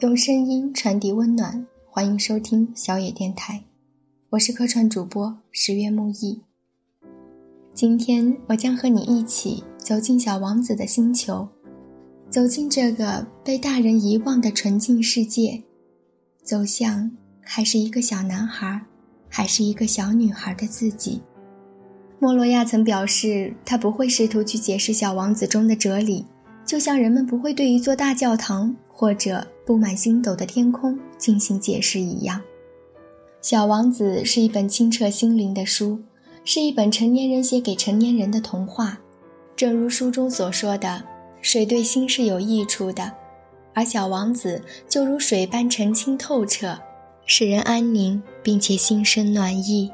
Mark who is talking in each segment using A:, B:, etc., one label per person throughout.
A: 用声音传递温暖，欢迎收听小野电台，我是客串主播十月木易。今天我将和你一起走进小王子的星球，走进这个被大人遗忘的纯净世界，走向还是一个小男孩，还是一个小女孩的自己。莫洛亚曾表示，他不会试图去解释小王子中的哲理，就像人们不会对一座大教堂。或者布满星斗的天空进行解释一样，《小王子》是一本清澈心灵的书，是一本成年人写给成年人的童话。正如书中所说的，水对心是有益处的，而小王子就如水般澄清透彻，使人安宁，并且心生暖意。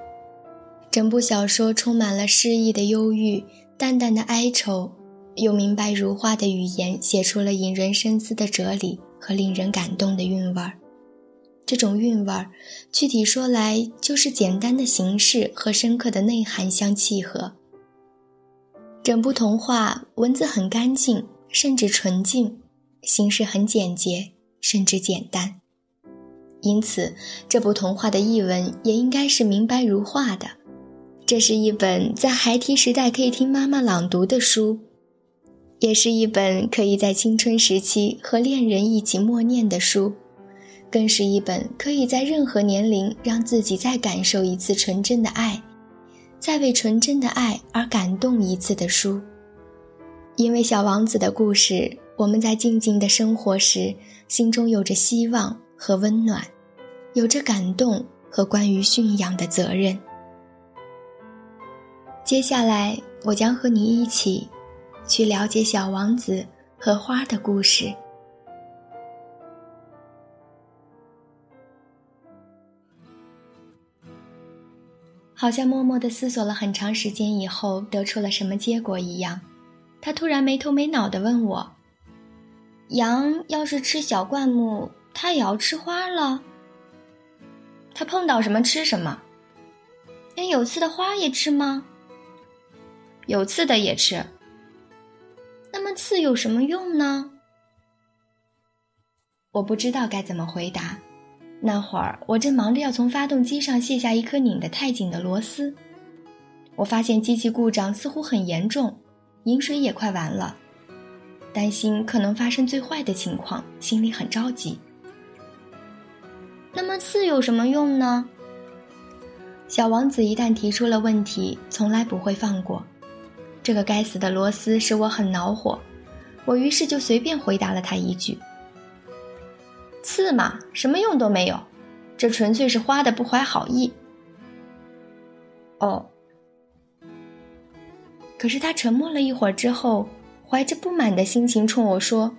A: 整部小说充满了诗意的忧郁、淡淡的哀愁。用明白如画的语言写出了引人深思的哲理和令人感动的韵味儿。这种韵味儿，具体说来就是简单的形式和深刻的内涵相契合。整部童话文字很干净，甚至纯净；形式很简洁，甚至简单。因此，这部童话的译文也应该是明白如画的。这是一本在孩提时代可以听妈妈朗读的书。也是一本可以在青春时期和恋人一起默念的书，更是一本可以在任何年龄让自己再感受一次纯真的爱，再为纯真的爱而感动一次的书。因为小王子的故事，我们在静静的生活时，心中有着希望和温暖，有着感动和关于驯养的责任。接下来，我将和你一起。去了解小王子和花的故事。好像默默的思索了很长时间以后，得出了什么结果一样。他突然没头没脑的问我：“羊要是吃小灌木，它也要吃花了？它碰到什么吃什么？连有刺的花也吃吗？有刺的也吃。”那么刺有什么用呢？我不知道该怎么回答。那会儿我正忙着要从发动机上卸下一颗拧得太紧的螺丝。我发现机器故障似乎很严重，饮水也快完了，担心可能发生最坏的情况，心里很着急。那么刺有什么用呢？小王子一旦提出了问题，从来不会放过。这个该死的螺丝使我很恼火，我于是就随便回答了他一句：“刺嘛，什么用都没有，这纯粹是花的不怀好意。”哦。可是他沉默了一会儿之后，怀着不满的心情冲我说：“